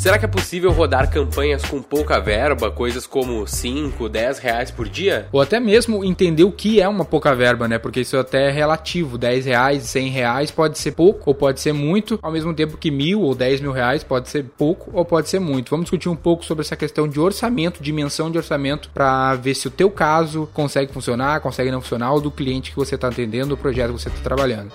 Será que é possível rodar campanhas com pouca verba, coisas como 5, 10 reais por dia? Ou até mesmo entender o que é uma pouca verba, né? Porque isso até é relativo. 10 reais, 100 reais pode ser pouco ou pode ser muito, ao mesmo tempo que mil ou 10 mil reais pode ser pouco ou pode ser muito. Vamos discutir um pouco sobre essa questão de orçamento, dimensão de orçamento, para ver se o teu caso consegue funcionar, consegue não funcionar, ou do cliente que você está atendendo, o projeto que você está trabalhando.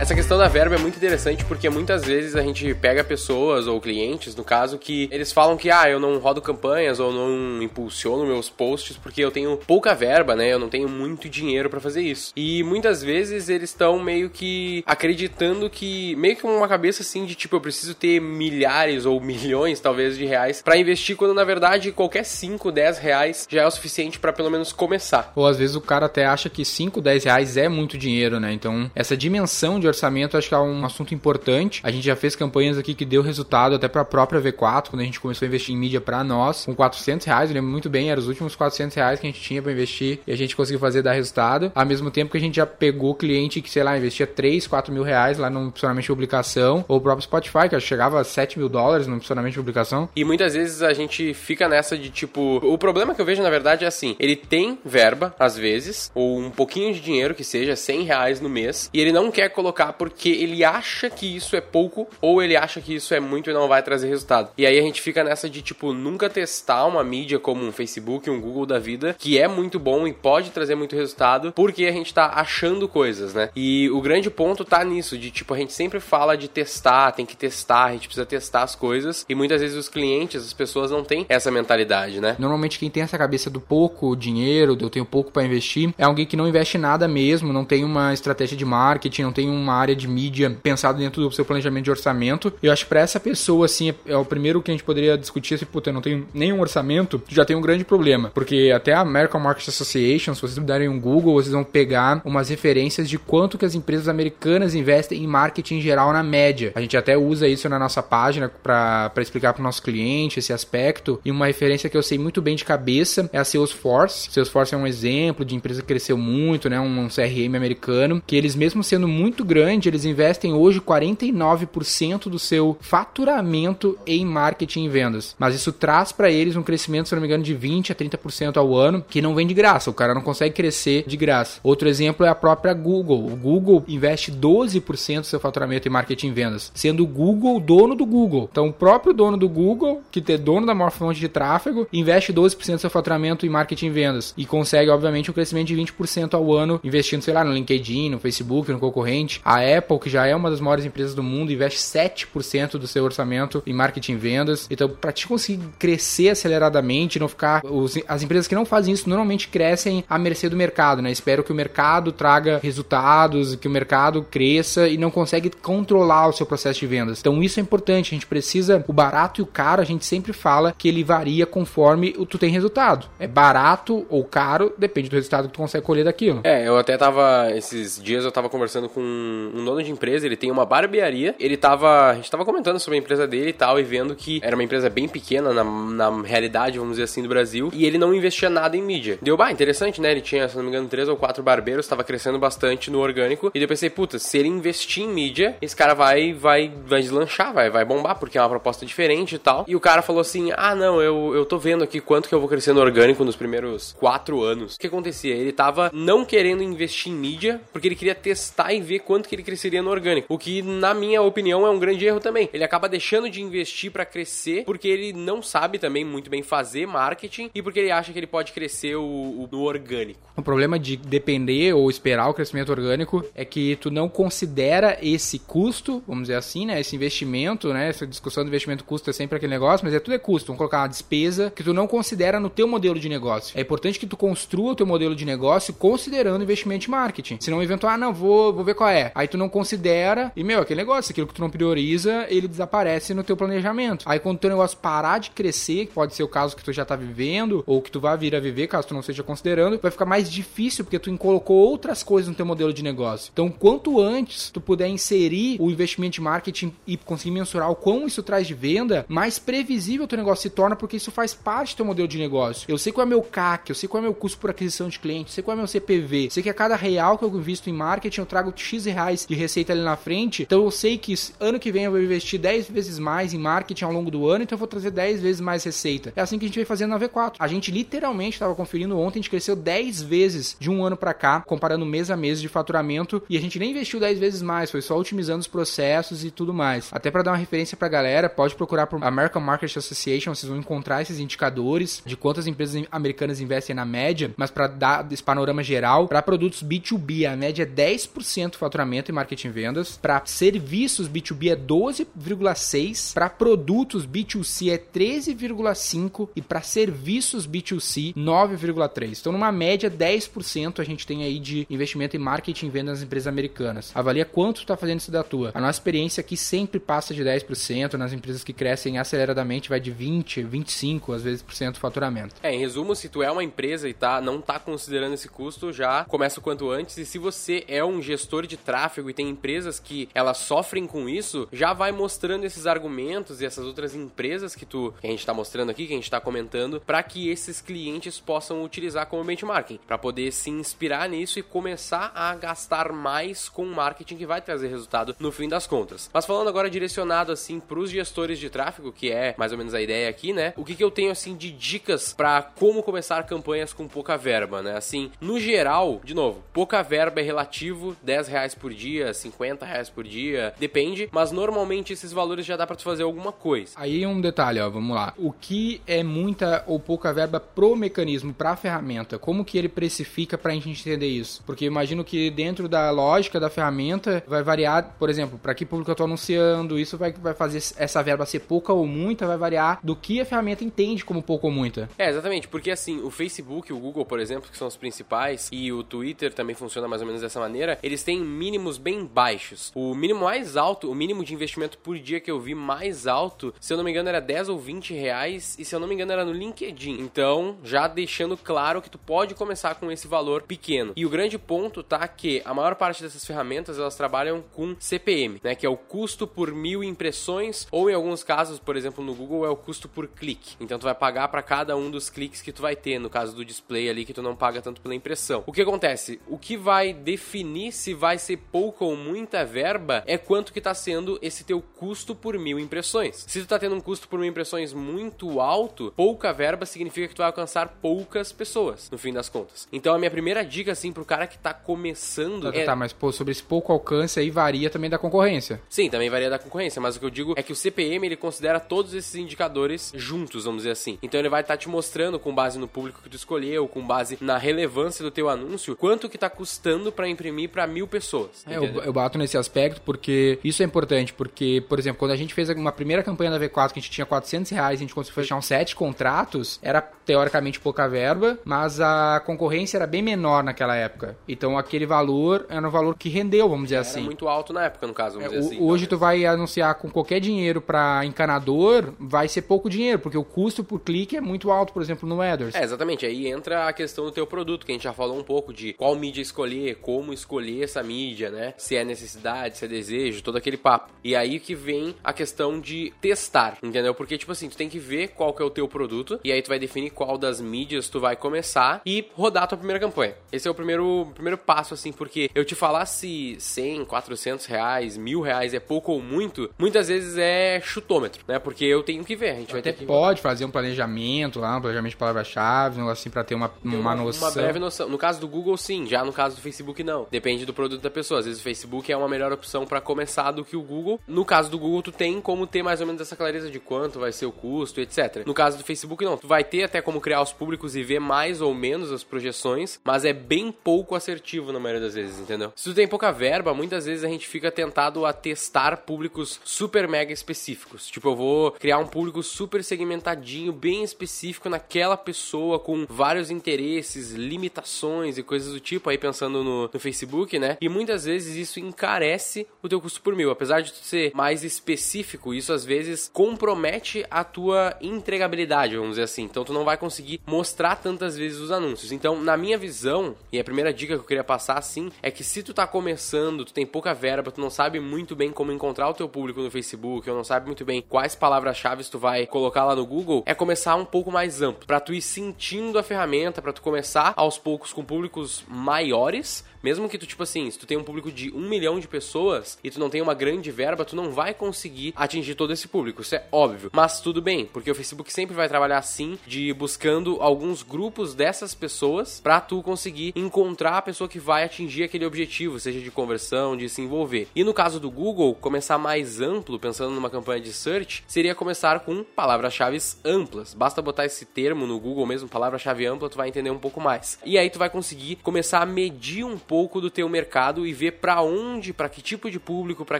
Essa questão da verba é muito interessante porque muitas vezes a gente pega pessoas ou clientes, no caso, que eles falam que ah, eu não rodo campanhas ou não impulsiono meus posts porque eu tenho pouca verba, né? Eu não tenho muito dinheiro para fazer isso. E muitas vezes eles estão meio que acreditando que meio que uma cabeça assim de tipo eu preciso ter milhares ou milhões talvez de reais para investir quando na verdade qualquer 5, 10 reais já é o suficiente para pelo menos começar. Ou às vezes o cara até acha que 5, 10 reais é muito dinheiro, né? Então essa dimensão de orçamento acho que é um assunto importante. A gente já fez campanhas aqui que deu resultado até para a própria V4, quando a gente começou a investir em mídia para nós, com 400 reais, eu lembro muito bem, eram os últimos 400 reais que a gente tinha para investir e a gente conseguiu fazer dar resultado. Ao mesmo tempo que a gente já pegou cliente que, sei lá, investia 3, 4 mil reais lá no funcionamento de publicação, ou o próprio Spotify, que chegava a 7 mil dólares no funcionamento de publicação. E muitas vezes a gente fica nessa de tipo. O problema que eu vejo na verdade é assim: ele tem verba, às vezes, ou um pouquinho de dinheiro que seja 100 reais no mês, e ele não quer colocar porque ele acha que isso é pouco ou ele acha que isso é muito e não vai trazer resultado. E aí a gente fica nessa de tipo nunca testar uma mídia como um Facebook, um Google da vida, que é muito bom e pode trazer muito resultado, porque a gente tá achando coisas, né? E o grande ponto tá nisso, de tipo a gente sempre fala de testar, tem que testar, a gente precisa testar as coisas e muitas vezes os clientes, as pessoas não têm essa mentalidade, né? Normalmente quem tem essa cabeça do pouco dinheiro, do eu tenho pouco para investir, é alguém que não investe nada mesmo, não tem uma estratégia de marketing, não tem uma área de mídia pensado dentro do seu planejamento de orçamento. Eu acho que para essa pessoa, assim, é o primeiro que a gente poderia discutir se, puta, eu não tenho nenhum orçamento, já tem um grande problema. Porque até a American Market Association, se vocês darem um Google, vocês vão pegar umas referências de quanto que as empresas americanas investem em marketing em geral na média. A gente até usa isso na nossa página para explicar para o nosso cliente esse aspecto. E uma referência que eu sei muito bem de cabeça é a Salesforce. Salesforce é um exemplo de empresa que cresceu muito, né? Um CRM americano, que eles mesmo sendo muito grande, eles investem hoje 49% do seu faturamento em marketing e vendas. Mas isso traz para eles um crescimento, se não me engano, de 20 a 30% ao ano, que não vem de graça. O cara não consegue crescer de graça. Outro exemplo é a própria Google. O Google investe 12% do seu faturamento em marketing e vendas, sendo o Google dono do Google. Então, o próprio dono do Google, que é dono da maior fonte de tráfego, investe 12% do seu faturamento em marketing e vendas e consegue, obviamente, um crescimento de 20% ao ano investindo, sei lá, no LinkedIn, no Facebook, no concorrente. A Apple, que já é uma das maiores empresas do mundo, investe 7% do seu orçamento em marketing e vendas. Então, para te conseguir crescer aceleradamente, não ficar. Os, as empresas que não fazem isso normalmente crescem à mercê do mercado, né? Espero que o mercado traga resultados, que o mercado cresça e não consegue controlar o seu processo de vendas. Então, isso é importante. A gente precisa. O barato e o caro, a gente sempre fala que ele varia conforme tu tem resultado. É barato ou caro, depende do resultado que tu consegue colher daquilo. É, eu até tava. Esses dias eu tava conversando com um dono de empresa, ele tem uma barbearia. Ele tava. A gente tava comentando sobre a empresa dele e tal, e vendo que era uma empresa bem pequena na, na realidade, vamos dizer assim, do Brasil. E ele não investia nada em mídia. Deu, bah, interessante, né? Ele tinha, se não me engano, três ou quatro barbeiros, tava crescendo bastante no orgânico. E eu pensei, puta, se ele investir em mídia, esse cara vai, vai, vai deslanchar, vai, vai bombar, porque é uma proposta diferente e tal. E o cara falou assim: ah, não, eu, eu tô vendo aqui quanto que eu vou crescer no orgânico nos primeiros quatro anos. O que acontecia? Ele tava não querendo investir em mídia, porque ele queria testar e ver quanto que ele cresceria no orgânico. O que, na minha opinião, é um grande erro também. Ele acaba deixando de investir para crescer, porque ele não sabe também muito bem fazer marketing e porque ele acha que ele pode crescer o, o, no orgânico. O problema de depender ou esperar o crescimento orgânico é que tu não considera esse custo, vamos dizer assim, né? Esse investimento, né? Essa discussão do investimento custo é sempre aquele negócio, mas é tudo é custo. Vamos colocar uma despesa que tu não considera no teu modelo de negócio. É importante que tu construa o teu modelo de negócio considerando investimento em marketing. Senão, eventual, ah, não, vou, vou ver qual é. Aí tu não considera, e meu, aquele negócio, aquilo que tu não prioriza, ele desaparece no teu planejamento. Aí quando o teu negócio parar de crescer, que pode ser o caso que tu já tá vivendo, ou que tu vai vir a viver, caso tu não esteja considerando, vai ficar mais difícil porque tu colocou outras coisas no teu modelo de negócio. Então, quanto antes tu puder inserir o investimento de marketing e conseguir mensurar o quão isso traz de venda, mais previsível o teu negócio se torna, porque isso faz parte do teu modelo de negócio. Eu sei qual é meu CAC, eu sei qual é meu custo por aquisição de cliente, eu sei qual é meu CPV, sei que a cada real que eu invisto em marketing eu trago X reais de receita ali na frente, então eu sei que ano que vem eu vou investir 10 vezes mais em marketing ao longo do ano, então eu vou trazer 10 vezes mais receita. É assim que a gente vem fazendo na V4. A gente literalmente estava conferindo ontem, a gente cresceu 10 vezes de um ano para cá, comparando mês a mês de faturamento, e a gente nem investiu 10 vezes mais, foi só otimizando os processos e tudo mais. Até para dar uma referência pra galera, pode procurar por American Market Association, vocês vão encontrar esses indicadores de quantas empresas americanas investem na média, mas para dar esse panorama geral, para produtos B2B, a média é 10% faturamento em marketing e vendas, para serviços B2B é 12,6, para produtos B2C é 13,5 e para serviços B2C 9,3. Então numa média 10% a gente tem aí de investimento em marketing e vendas nas empresas americanas. Avalia quanto está fazendo isso da tua. A nossa experiência aqui sempre passa de 10%, nas empresas que crescem aceleradamente vai de 20, 25, às vezes por cento do faturamento. É, em resumo, se tu é uma empresa e tá não tá considerando esse custo, já começa o quanto antes. E se você é um gestor de tráfego e tem empresas que elas sofrem com isso, já vai mostrando esses argumentos e essas outras empresas que tu que a gente tá mostrando aqui, que a gente tá comentando, para que esses clientes possam utilizar como benchmarking, para poder se inspirar nisso e começar a gastar mais com marketing que vai trazer resultado no fim das contas. Mas falando agora direcionado assim para os gestores de tráfego, que é mais ou menos a ideia aqui, né? O que, que eu tenho assim de dicas para como começar campanhas com pouca verba, né? Assim, no geral, de novo, pouca verba é relativo, 10 reais por dia, 50 reais por dia, depende, mas normalmente esses valores já dá para tu fazer alguma coisa. Aí um detalhe, ó, vamos lá. O que é muita ou pouca verba pro mecanismo, pra ferramenta? Como que ele precifica pra gente entender isso? Porque eu imagino que dentro da lógica da ferramenta vai variar, por exemplo, para que público eu tô anunciando, isso vai, vai fazer essa verba ser pouca ou muita, vai variar do que a ferramenta entende como pouco ou muita. É, exatamente, porque assim, o Facebook, o Google, por exemplo, que são os principais, e o Twitter também funciona mais ou menos dessa maneira, eles têm mínimos bem baixos. O mínimo mais alto, o mínimo de investimento por dia que eu vi mais alto, se eu não me engano, era 10 ou 20 reais, e se eu não me engano, era no LinkedIn. Então, já deixando claro que tu pode começar com esse valor pequeno. E o grande ponto tá que a maior parte dessas ferramentas elas trabalham com CPM, né, que é o custo por mil impressões, ou em alguns casos, por exemplo, no Google é o custo por clique. Então tu vai pagar para cada um dos cliques que tu vai ter, no caso do display ali que tu não paga tanto pela impressão. O que acontece? O que vai definir se vai ser pouca ou muita verba é quanto que tá sendo esse teu custo por mil impressões. Se tu tá tendo um custo por mil impressões muito alto, pouca verba significa que tu vai alcançar poucas pessoas, no fim das contas. Então a minha primeira dica assim pro cara que tá começando Tá, é tá, mas pô, sobre esse pouco alcance aí varia também da concorrência. Sim, também varia da concorrência, mas o que eu digo é que o CPM ele considera todos esses indicadores juntos, vamos dizer assim. Então ele vai estar te mostrando com base no público que tu escolheu, com base na relevância do teu anúncio, quanto que tá custando para imprimir para mil pessoas. É, eu, eu bato nesse aspecto porque isso é importante, porque, por exemplo, quando a gente fez uma primeira campanha da V4 que a gente tinha 400 reais, a gente conseguiu fechar uns 7 contratos, era teoricamente pouca verba, mas a concorrência era bem menor naquela época. Então aquele valor era um valor que rendeu, vamos dizer Era assim. muito alto na época, no caso, É, vamos dizer o- assim. hoje tu vai anunciar com qualquer dinheiro para encanador, vai ser pouco dinheiro, porque o custo por clique é muito alto, por exemplo, no AdWords. É, exatamente. Aí entra a questão do teu produto, que a gente já falou um pouco de qual mídia escolher, como escolher essa mídia, né? Se é necessidade, se é desejo, todo aquele papo. E aí que vem a questão de testar, entendeu? Porque, tipo assim, tu tem que ver qual que é o teu produto, e aí tu vai definir qual das mídias tu vai começar e rodar a tua primeira campanha. Esse é o primeiro, primeiro passo, assim, porque eu te falar se 100, 400 reais, mil reais é pouco ou muito, muitas vezes é chutômetro, né? Porque eu tenho que ver, a gente vai ter que... pode fazer um planejamento lá, um planejamento de palavra-chave, um negócio assim, pra ter uma, uma, noção. Uma breve noção. No caso do Google, sim. Já no caso do Facebook, não. Depende do produto da pessoa. Às vezes o Facebook é uma melhor opção pra começar do que o Google. No caso do Google, tu tem como ter mais ou menos essa clareza de quanto vai ser o custo, etc. No caso do Facebook, não. Tu vai ter até como criar os públicos e ver mais ou menos as projeções, mas é bem pouco assertivo na maioria das vezes, entendeu? Se tu tem pouca verba, muitas vezes a gente fica tentado a testar públicos super mega específicos. Tipo, eu vou criar um público super segmentadinho, bem específico naquela pessoa, com vários interesses, limitações e coisas do tipo, aí pensando no, no Facebook, né? E muitas muitas vezes isso encarece o teu custo por mil. Apesar de ser mais específico, isso às vezes compromete a tua entregabilidade, vamos dizer assim. Então tu não vai conseguir mostrar tantas vezes os anúncios. Então, na minha visão, e a primeira dica que eu queria passar assim, é que se tu tá começando, tu tem pouca verba, tu não sabe muito bem como encontrar o teu público no Facebook, ou não sabe muito bem quais palavras-chave tu vai colocar lá no Google, é começar um pouco mais amplo, para tu ir sentindo a ferramenta, para tu começar aos poucos com públicos maiores, mesmo que tu, tipo assim, se tu tem um público de um milhão de pessoas e tu não tem uma grande verba, tu não vai conseguir atingir todo esse público. Isso é óbvio. Mas tudo bem, porque o Facebook sempre vai trabalhar assim, de buscando alguns grupos dessas pessoas para tu conseguir encontrar a pessoa que vai atingir aquele objetivo, seja de conversão, de se envolver. E no caso do Google, começar mais amplo, pensando numa campanha de search, seria começar com palavras-chave amplas. Basta botar esse termo no Google mesmo, palavra-chave ampla, tu vai entender um pouco mais. E aí tu vai conseguir começar a medir um pouco do teu mercado e ver para onde, para que tipo de público, para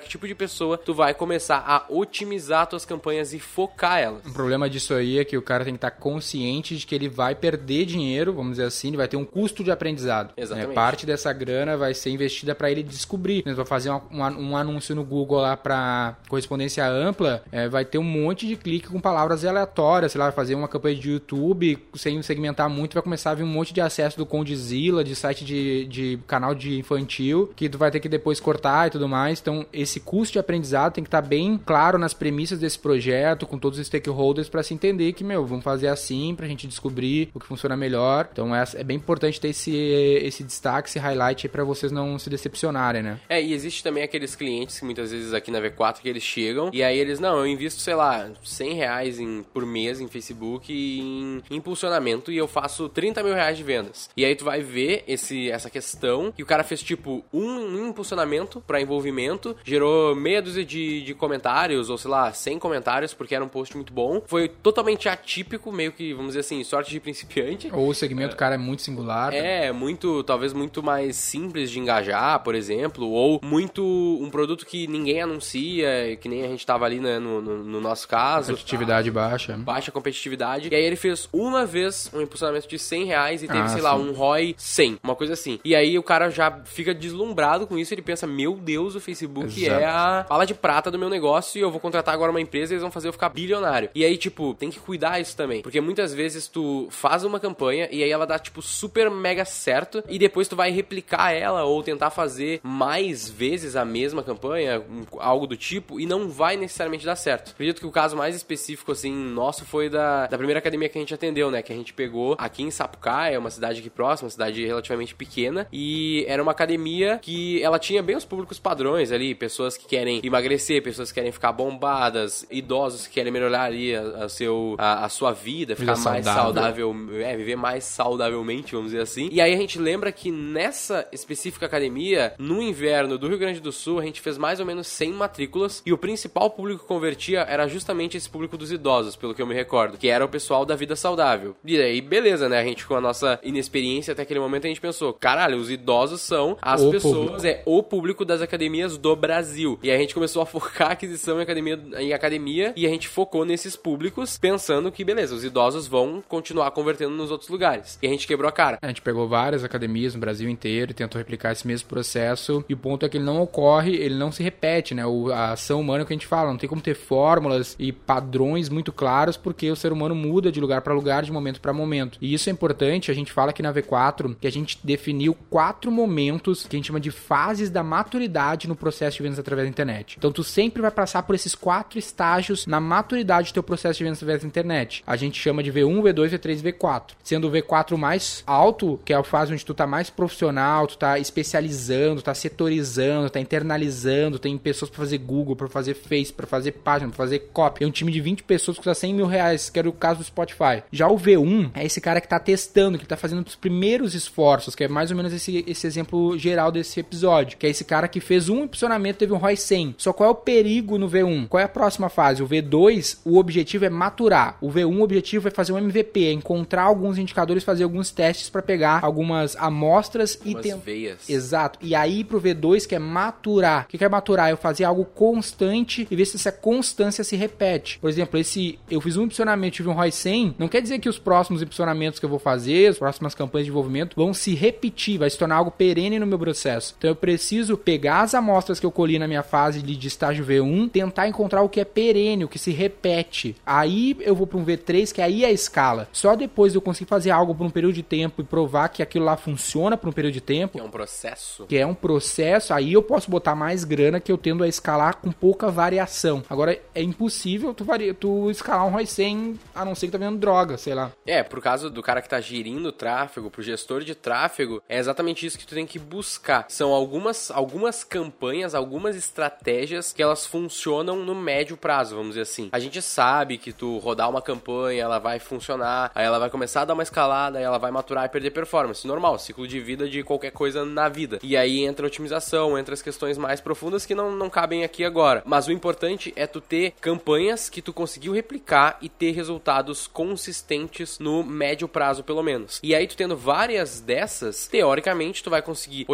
que tipo de pessoa tu vai começar a otimizar tuas campanhas e focar elas. O problema disso aí é que o cara tem que estar tá consciente de que ele vai perder dinheiro, vamos dizer assim, ele vai ter um custo de aprendizado. Né? Exatamente. Né? Parte dessa grana vai ser investida para ele descobrir. Ele vai fazer um, um, um, anúncio no Google lá para correspondência ampla, é, vai ter um monte de clique com palavras aleatórias, sei lá, vai fazer uma campanha de YouTube sem segmentar muito, vai começar a vir um monte de acesso do Condzilla, de site de, de canal canal de infantil, que tu vai ter que depois cortar e tudo mais. Então, esse custo de aprendizado tem que estar tá bem claro nas premissas desse projeto, com todos os stakeholders, para se entender que, meu, vamos fazer assim pra gente descobrir o que funciona melhor. Então, é, é bem importante ter esse, esse destaque, esse highlight pra vocês não se decepcionarem, né? É, e existe também aqueles clientes que muitas vezes aqui na V4 que eles chegam e aí eles, não, eu invisto, sei lá, 100 reais em, por mês em Facebook em impulsionamento e eu faço 30 mil reais de vendas. E aí tu vai ver esse, essa questão que o cara fez tipo um impulsionamento para envolvimento, gerou meia dúzia de, de comentários, ou sei lá, 100 comentários, porque era um post muito bom. Foi totalmente atípico, meio que, vamos dizer assim, sorte de principiante. Ou o segmento, é, cara, é muito singular. É, muito, talvez muito mais simples de engajar, por exemplo, ou muito um produto que ninguém anuncia, que nem a gente tava ali né, no, no, no nosso caso. Competitividade baixa. Baixa competitividade. E aí ele fez uma vez um impulsionamento de 100 reais e teve, ah, sei sim. lá, um ROI 100, uma coisa assim. E aí o cara já fica deslumbrado com isso, ele pensa, meu Deus, o Facebook Exato. é a fala de prata do meu negócio e eu vou contratar agora uma empresa e eles vão fazer eu ficar bilionário. E aí, tipo, tem que cuidar isso também, porque muitas vezes tu faz uma campanha e aí ela dá, tipo, super mega certo e depois tu vai replicar ela ou tentar fazer mais vezes a mesma campanha, algo do tipo, e não vai necessariamente dar certo. Acredito que o caso mais específico, assim, nosso foi da, da primeira academia que a gente atendeu, né, que a gente pegou aqui em Sapucaia, uma cidade aqui próxima, uma cidade relativamente pequena, e era uma academia que ela tinha bem os públicos padrões ali, pessoas que querem emagrecer, pessoas que querem ficar bombadas, idosos que querem melhorar ali a, a seu, a, a, sua vida, ficar mais saudável. saudável, é, viver mais saudavelmente, vamos dizer assim. E aí a gente lembra que nessa específica academia, no inverno do Rio Grande do Sul, a gente fez mais ou menos 100 matrículas e o principal público que convertia era justamente esse público dos idosos, pelo que eu me recordo, que era o pessoal da vida saudável. E aí, beleza, né? A gente com a nossa inexperiência até aquele momento a gente pensou, caralho, os idosos idosos são as o pessoas, público. é o público das academias do Brasil. E a gente começou a focar a aquisição em academia, em academia e a gente focou nesses públicos, pensando que, beleza, os idosos vão continuar convertendo nos outros lugares. E a gente quebrou a cara. A gente pegou várias academias no Brasil inteiro e tentou replicar esse mesmo processo. E o ponto é que ele não ocorre, ele não se repete, né? O, a ação humana que a gente fala, não tem como ter fórmulas e padrões muito claros, porque o ser humano muda de lugar para lugar, de momento para momento. E isso é importante, a gente fala aqui na V4 que a gente definiu quatro momentos que a gente chama de fases da maturidade no processo de vendas através da internet. Então tu sempre vai passar por esses quatro estágios na maturidade do teu processo de vendas através da internet. A gente chama de V1, V2, V3 V4. Sendo o V4 mais alto, que é a fase onde tu tá mais profissional, tu tá especializando, tá setorizando, tá internalizando, tem pessoas para fazer Google, para fazer Face, para fazer página, para fazer copy. É um time de 20 pessoas que custa 100 mil reais, que era o caso do Spotify. Já o V1 é esse cara que tá testando, que tá fazendo os primeiros esforços, que é mais ou menos esse esse exemplo geral desse episódio, que é esse cara que fez um impulsionamento teve um ROI 100. Só qual é o perigo no V1? Qual é a próxima fase? O V2, o objetivo é maturar. O V1, o objetivo é fazer um MVP, é encontrar alguns indicadores, fazer alguns testes para pegar algumas amostras e ter veias. Exato. E aí pro V2 que é maturar. O que é maturar? Eu fazer algo constante e ver se essa constância se repete. Por exemplo, esse eu fiz um impulsionamento tive um ROI 100, não quer dizer que os próximos impulsionamentos que eu vou fazer, as próximas campanhas de desenvolvimento vão se repetir, vai se tornar algo perene no meu processo. Processo. Então eu preciso pegar as amostras que eu colhi na minha fase de estágio V1, tentar encontrar o que é perene, o que se repete. Aí eu vou para um V3, que aí é a escala. Só depois eu conseguir fazer algo por um período de tempo e provar que aquilo lá funciona por um período de tempo. Que é um processo. Que é um processo, aí eu posso botar mais grana que eu tendo a escalar com pouca variação. Agora é impossível tu, vari... tu escalar um ROI 100 a não ser que tá vendo droga, sei lá. É, por causa do cara que tá gerindo o tráfego, pro gestor de tráfego, é exatamente isso que tu tem que buscar. São algumas, algumas campanhas, algumas estratégias que elas funcionam no médio prazo, vamos dizer assim. A gente sabe que tu rodar uma campanha, ela vai funcionar, aí ela vai começar a dar uma escalada, aí ela vai maturar e perder performance. Normal, ciclo de vida de qualquer coisa na vida. E aí entra a otimização, entra as questões mais profundas que não, não cabem aqui agora. Mas o importante é tu ter campanhas que tu conseguiu replicar e ter resultados consistentes no médio prazo, pelo menos. E aí tu tendo várias dessas, teoricamente tu vai conseguir,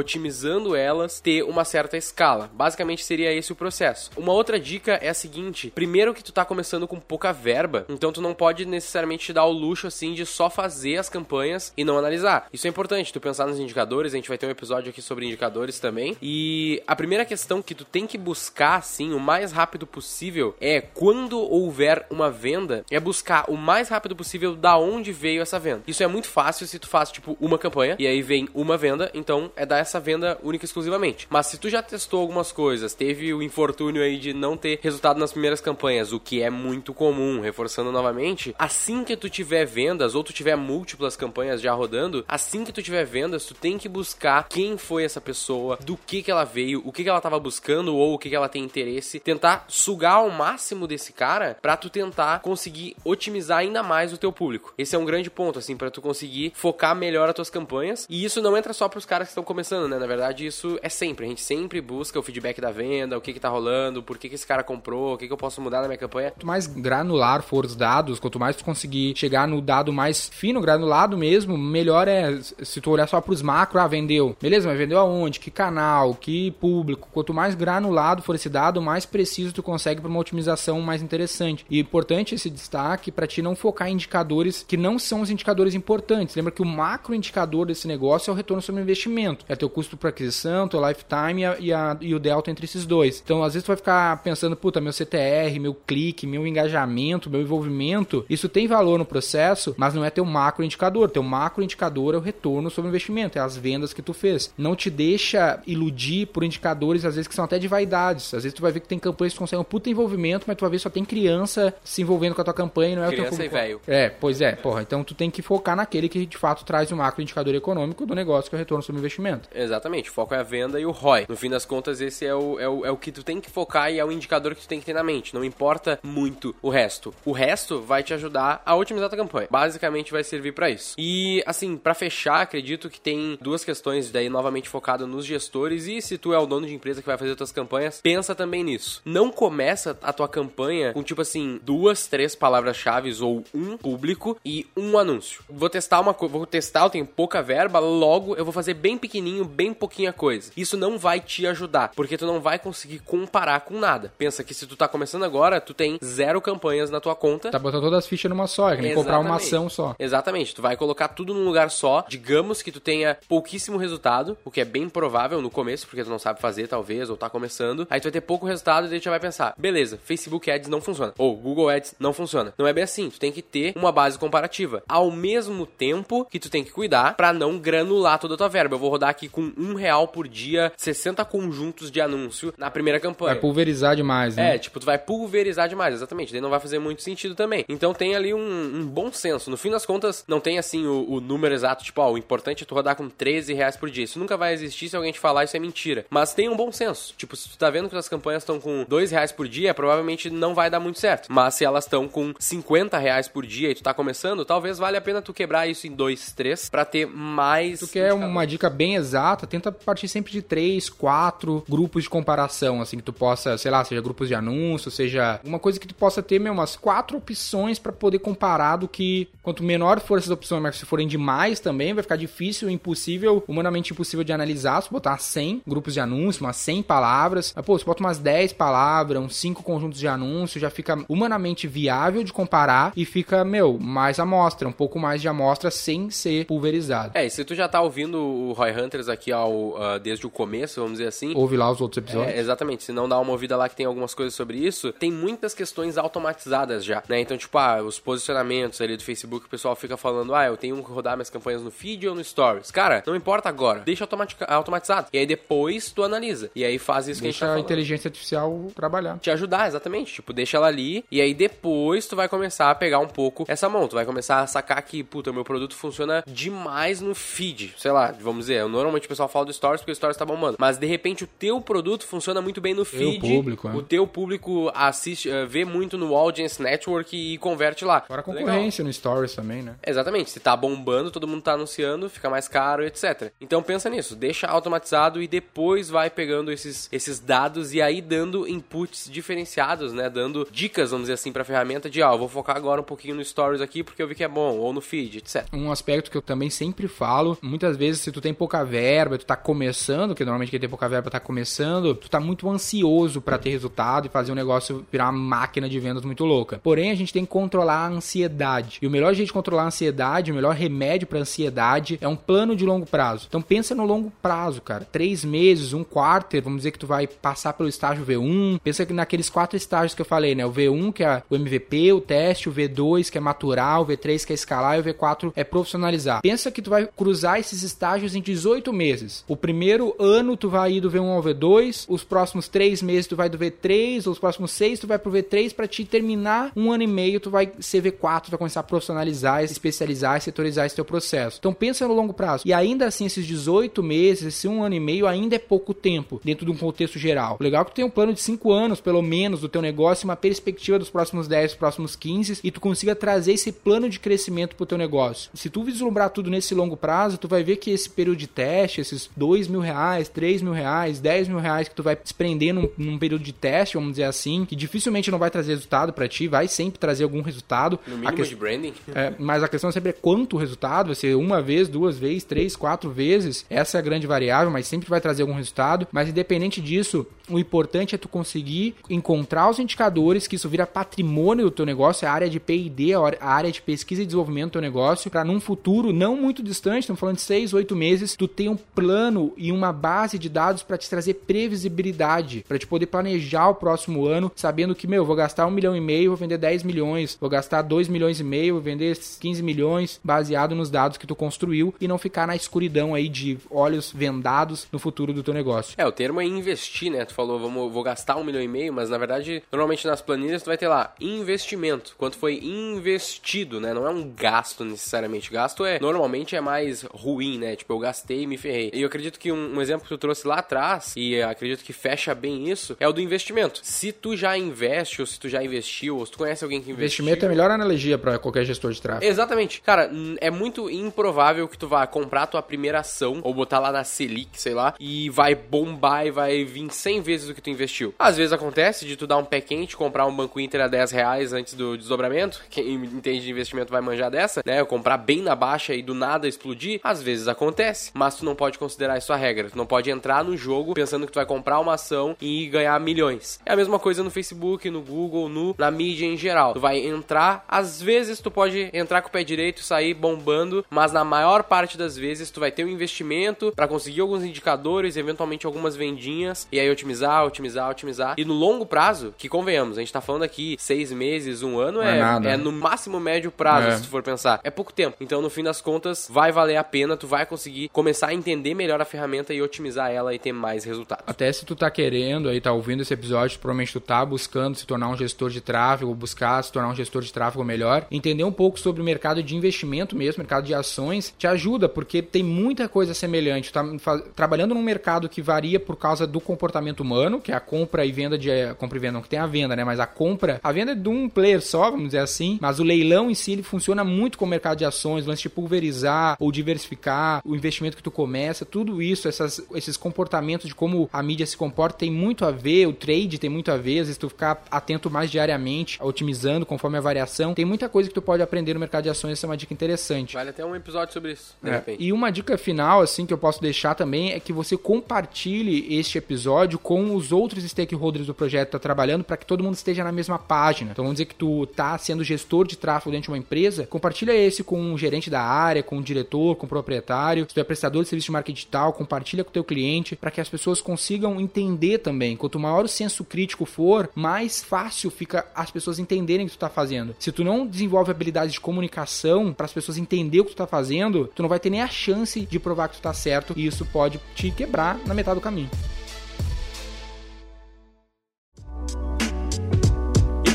otimizando elas, ter uma certa escala. Basicamente seria esse o processo. Uma outra dica é a seguinte: primeiro que tu tá começando com pouca verba, então tu não pode necessariamente te dar o luxo assim de só fazer as campanhas e não analisar. Isso é importante, tu pensar nos indicadores, a gente vai ter um episódio aqui sobre indicadores também. E a primeira questão que tu tem que buscar assim o mais rápido possível é quando houver uma venda, é buscar o mais rápido possível da onde veio essa venda. Isso é muito fácil se tu faz tipo uma campanha e aí vem uma venda, então é dar essa venda única e exclusivamente. Mas se tu já testou algumas coisas, teve o infortúnio aí de não ter resultado nas primeiras campanhas, o que é muito comum, reforçando novamente, assim que tu tiver vendas ou tu tiver múltiplas campanhas já rodando, assim que tu tiver vendas, tu tem que buscar quem foi essa pessoa, do que que ela veio, o que que ela tava buscando ou o que que ela tem interesse, tentar sugar ao máximo desse cara para tu tentar conseguir otimizar ainda mais o teu público. Esse é um grande ponto assim para tu conseguir focar melhor as tuas campanhas. E isso não entra só para os caras que estão começando, né? Na verdade, isso é sempre, a gente sempre busca o feedback da venda, o que que tá rolando, por que que esse cara comprou, o que que eu posso mudar na minha campanha. Quanto mais granular for os dados, quanto mais tu conseguir chegar no dado mais fino, granulado mesmo, melhor é se tu olhar só para os macro, ah, vendeu. Beleza, mas vendeu aonde? Que canal? Que público? Quanto mais granulado for esse dado, mais preciso tu consegue para uma otimização mais interessante. E importante esse destaque para ti não focar em indicadores que não são os indicadores importantes. Lembra que o macro indicador desse negócio é o retorno sobre o investimento. É teu custo por aquisição, teu lifetime e, a, e, a, e o delta entre esses dois. Então, às vezes tu vai ficar pensando, puta, meu CTR, meu clique, meu engajamento, meu envolvimento, isso tem valor no processo, mas não é teu macro indicador. Teu macro indicador é o retorno sobre o investimento, é as vendas que tu fez. Não te deixa iludir por indicadores, às vezes, que são até de vaidades. Às vezes tu vai ver que tem campanhas que conseguem um puta envolvimento, mas tu vai ver que só tem criança se envolvendo com a tua campanha, não é criança o teu e velho. É, pois é, porra. Então tu tem que focar naquele que de fato traz o macro indicador econômico do negócio, que é o retorno sobre o investimento. Exatamente, o foco é a venda e o ROI. No fim das contas, esse é o, é o, é o que tu tem que focar e é o indicador que tu tem que ter na mente. Não importa muito o resto. O resto vai te ajudar a otimizar a tua campanha. Basicamente vai servir para isso. E assim, para fechar, acredito que tem duas questões daí novamente focado nos gestores e se tu é o dono de empresa que vai fazer tuas campanhas, pensa também nisso. Não começa a tua campanha com tipo assim, duas, três palavras-chave ou um público e um anúncio. Vou testar uma coisa, vou testar, eu tenho pouca verba, logo eu vou fazer bem pequenininho, bem pouquinha coisa. Isso não vai te ajudar, porque tu não vai conseguir comparar com nada. Pensa que se tu tá começando agora, tu tem zero campanhas na tua conta. Tá botando todas as fichas numa só, é que nem comprar uma ação só. Exatamente, tu vai colocar tudo num lugar só. Digamos que tu tenha pouquíssimo resultado, o que é bem provável no começo, porque tu não sabe fazer, talvez, ou tá começando. Aí tu vai ter pouco resultado e daí tu já vai pensar, beleza, Facebook Ads não funciona, ou Google Ads não funciona. Não é bem assim, tu tem que ter uma base comparativa. Ao mesmo tempo que tu tem que cuidar para não granular toda a tua verba. Eu vou rodar aqui com um real por dia, 60 conjuntos de anúncio na primeira campanha. Vai pulverizar demais, né? É, tipo, tu vai pulverizar demais, exatamente. Daí não vai fazer muito sentido também. Então tem ali um, um bom senso. No fim das contas, não tem assim o, o número exato, tipo, ó, o importante é tu rodar com 13 reais por dia. Isso nunca vai existir se alguém te falar isso é mentira. Mas tem um bom senso. Tipo, se tu tá vendo que as campanhas estão com 2 reais por dia, provavelmente não vai dar muito certo. Mas se elas estão com 50 reais por dia e tu tá começando, talvez valha a pena tu quebrar isso em 2, 3 para ter mais. Tu quer uma dica bem exata, tenta partir sempre de 3, 4 grupos de comparação, assim, que tu possa, sei lá, seja grupos de anúncios, seja uma coisa que tu possa ter, meu, umas quatro opções para poder comparar do que quanto menor for essas opções, mas se forem demais também, vai ficar difícil, impossível, humanamente impossível de analisar. Se botar 100 grupos de anúncios, umas 100 palavras, pô, se bota umas 10 palavras, uns 5 conjuntos de anúncios, já fica humanamente viável de comparar e fica, meu, mais amostra, um pouco mais de amostra sem ser pulverizado. É, e se tu já tá ouvindo o Roy Hunters aqui há uh, desde o começo, vamos dizer assim. Ouve lá os outros episódios. É, exatamente. Se não dá uma ouvida lá que tem algumas coisas sobre isso, tem muitas questões automatizadas já, né? Então, tipo, ah, os posicionamentos ali do Facebook, o pessoal fica falando, ah, eu tenho que rodar minhas campanhas no feed ou no stories. Cara, não importa agora, deixa automatizado. E aí depois tu analisa. E aí faz isso deixa que a gente tá a inteligência artificial trabalhar. Te ajudar, exatamente. Tipo, deixa ela ali e aí depois tu vai começar a pegar um pouco essa mão. Tu vai começar a sacar que, puta, meu produto funciona demais no feed. Sei lá, vamos dizer, normalmente o pessoal fala do stories porque o stories tá bombando. Mas de repente o teu produto funciona muito bem no feed. O público, é. O teu público assiste, uh, vê muito no Audience Network e converte lá. Fora a concorrência Legal. no stories também, né? Exatamente. Se tá bombando, todo mundo tá anunciando, fica mais caro, etc. Então pensa nisso, deixa automatizado e depois vai pegando esses, esses dados e aí dando inputs diferenciados, né? Dando dicas, vamos dizer assim, pra ferramenta de, ó, ah, vou focar agora um pouquinho no stories aqui porque eu vi que é bom, ou no feed, etc. Um aspecto que eu também sempre falo, muitas vezes se tu tem pouca verba, tu tá começando, que normalmente quem tem pouca verba tá começando, tu tá muito ansioso para ter resultado e fazer um negócio virar uma máquina de vendas muito louca. Porém, a gente tem que controlar a ansiedade. E o melhor jeito de controlar a ansiedade, o melhor remédio para ansiedade é um plano de longo prazo. Então pensa no longo prazo, cara. Três meses, um quarto, vamos dizer que tu vai passar pelo estágio V1. Pensa que naqueles quatro estágios que eu falei, né? O V1 que é o MVP, o teste, o V2 que é maturar, o V3 que é escalar e o V4 é profissionalizar. Pensa que tu vai cruzar esses estágios em 18 meses. O primeiro ano tu vai ir do V1 ao V2, os próximos três meses tu vai do V3, os próximos seis tu vai pro V3 para te terminar um ano e meio tu vai ser V4, tu vai começar a profissionalizar, especializar setorizar esse teu processo. Então pensa no longo prazo. E ainda assim esses 18 meses, esse um ano e meio ainda é pouco tempo dentro de um contexto geral. O legal é que tu tem um plano de 5 anos pelo menos do teu negócio, uma perspectiva dos próximos 10, próximos 15 e tu consiga trazer esse plano de crescimento pro teu negócio. Se tu vislumbrar tudo nesse longo prazo, tu vai ver que esse período de teste, esses 2 mil reais, 3 mil reais, 10 mil reais que tu vai desprender num, num período de teste, vamos dizer assim, que dificilmente não vai trazer resultado para ti, vai sempre trazer algum resultado. No mínimo que... de branding. É, mas a questão sempre é quanto resultado, vai ser uma vez, duas vezes, três, quatro vezes. Essa é a grande variável, mas sempre vai trazer algum resultado. Mas independente disso, o importante é tu conseguir encontrar os indicadores, que isso vira patrimônio do teu negócio, é a área de P&D, a área de pesquisa e desenvolvimento do teu negócio, para num futuro não muito distante, estamos falando de seis, oito meses, tu ter um plano e uma base de dados para te trazer previsibilidade, para te poder planejar o próximo ano, sabendo que, meu, vou gastar um milhão e meio, vou vender 10 milhões, vou gastar 2 milhões e meio, vou vender 15 milhões, baseado nos dados que tu construiu e não ficar na escuridão aí de olhos vendados no futuro do teu negócio. É, o termo é investir, né? Tu falou, vamos, vou gastar um milhão e meio, mas na verdade, normalmente nas planilhas tu vai ter lá investimento, quanto foi investido, né? Não é um gasto necessariamente. Gasto é, normalmente é mais ruim, né? Tipo, eu gastei e me ferrei. E acredito que um, um exemplo que tu trouxe lá atrás, e acredito que fecha bem isso, é o do investimento. Se tu já investe, ou se tu já investiu, ou se tu conhece alguém que investiu... Investimento é a melhor analogia para qualquer gestor de tráfego. Exatamente. Cara, é muito improvável que tu vá comprar tua primeira ação, ou botar lá na Selic, sei lá, e vai bombar e vai vir 100 vezes o que tu investiu. Às vezes acontece de tu dar um pé quente, comprar um Banco Inter a 10 reais antes do desdobramento, quem entende de investimento vai manjar dessa, né? Comprar bem na baixa e do nada explodir, às vezes acontece, mas tu não pode considerar isso a regra. Tu não pode entrar no jogo pensando que tu vai comprar uma ação e ganhar milhões. É a mesma coisa no Facebook, no Google, no, na mídia em geral. Tu vai entrar, às vezes tu pode entrar com o pé direito, sair bombando, mas na maior parte das vezes tu vai ter um investimento para conseguir alguns indicadores, eventualmente algumas vendinhas, e aí otimizar, otimizar, otimizar. E no longo prazo, que convenhamos, a gente tá falando aqui seis meses, um ano, é, é, é no máximo médio prazo, é. se tu for pensar. É pouco tempo. Então, no fim das contas, vai valer a pena, tu vai conseguir começar a entender melhor a ferramenta e otimizar ela e ter mais resultados. Até se tu tá querendo aí, tá ouvindo esse episódio, provavelmente tu tá buscando se tornar um gestor de tráfego, buscar se tornar um gestor de tráfego melhor, entender um pouco sobre o mercado de investimento mesmo, mercado de ações, te ajuda, porque tem muita coisa semelhante. Tu tá trabalhando num mercado que varia por causa do comportamento humano, que é a compra e venda de. Compra e venda, não que tem a venda, né? Mas a compra, a venda é de um player só, vamos dizer assim, mas o leilão em si ele funciona muito com o mercado de ações, lance de pulverizar ou diversificar, o investimento que tu começa, tudo isso, essas, esses comportamentos de como a mídia se comporta tem muito a ver, o trade tem muito a ver, às vezes tu ficar atento mais diariamente, otimizando conforme a variação, tem muita coisa que tu pode aprender no mercado de ações, essa é uma dica interessante. Vale até um episódio sobre isso, é. E uma dica final, assim, que eu posso deixar também é que você compartilhe este episódio com os outros stakeholders do projeto que tá trabalhando para que todo mundo esteja na mesma página. Então vamos dizer que tu tá sendo gestor de tráfego dentro de uma empresa, compartilha esse com um gerente da área, com um diretor, com um proprietário. Se tu é prestador de serviço de marketing digital, compartilha com o teu cliente para que as pessoas consigam entender também. Quanto maior o senso crítico for, mais fácil fica as pessoas entenderem o que tu está fazendo. Se tu não desenvolve habilidade de comunicação para as pessoas entenderem o que tu está fazendo, tu não vai ter nem a chance de provar que tu está certo e isso pode te quebrar na metade do caminho.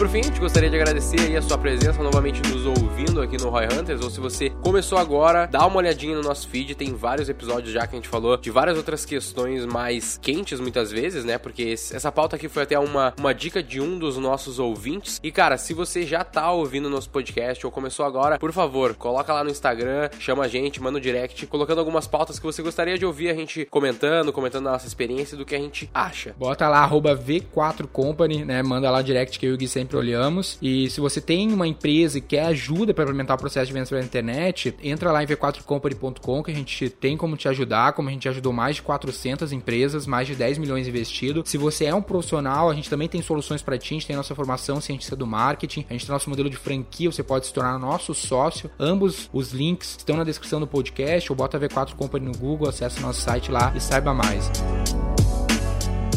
Por fim, te gostaria de agradecer aí a sua presença novamente nos ouvindo aqui no Roy Hunters, ou se você começou agora, dá uma olhadinha no nosso feed, tem vários episódios já que a gente falou de várias outras questões mais quentes muitas vezes, né? Porque esse, essa pauta aqui foi até uma, uma dica de um dos nossos ouvintes. E cara, se você já tá ouvindo nosso podcast ou começou agora, por favor, coloca lá no Instagram, chama a gente, manda um direct, colocando algumas pautas que você gostaria de ouvir a gente comentando, comentando a nossa experiência do que a gente acha. Bota lá, arroba V4Company, né? Manda lá direct que eu e o Gui sempre olhamos. E se você tem uma empresa e quer ajuda para implementar o processo de vendas pela internet, entra lá em v4company.com que a gente tem como te ajudar, como a gente ajudou mais de 400 empresas, mais de 10 milhões investidos. Se você é um profissional, a gente também tem soluções para ti, a gente tem a nossa formação cientista do marketing, a gente tem nosso modelo de franquia, você pode se tornar nosso sócio. Ambos os links estão na descrição do podcast ou bota V4 Company no Google, acessa o nosso site lá e saiba mais.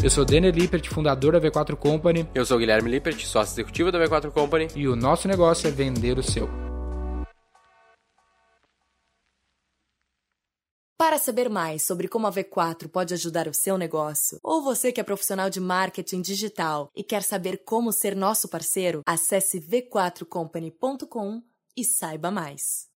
Eu sou Denner Lippert, fundador da V4 Company. Eu sou Guilherme Lippert, sócio executivo da V4 Company. E o nosso negócio é vender o seu. Para saber mais sobre como a V4 pode ajudar o seu negócio, ou você que é profissional de marketing digital e quer saber como ser nosso parceiro, acesse v4company.com e saiba mais.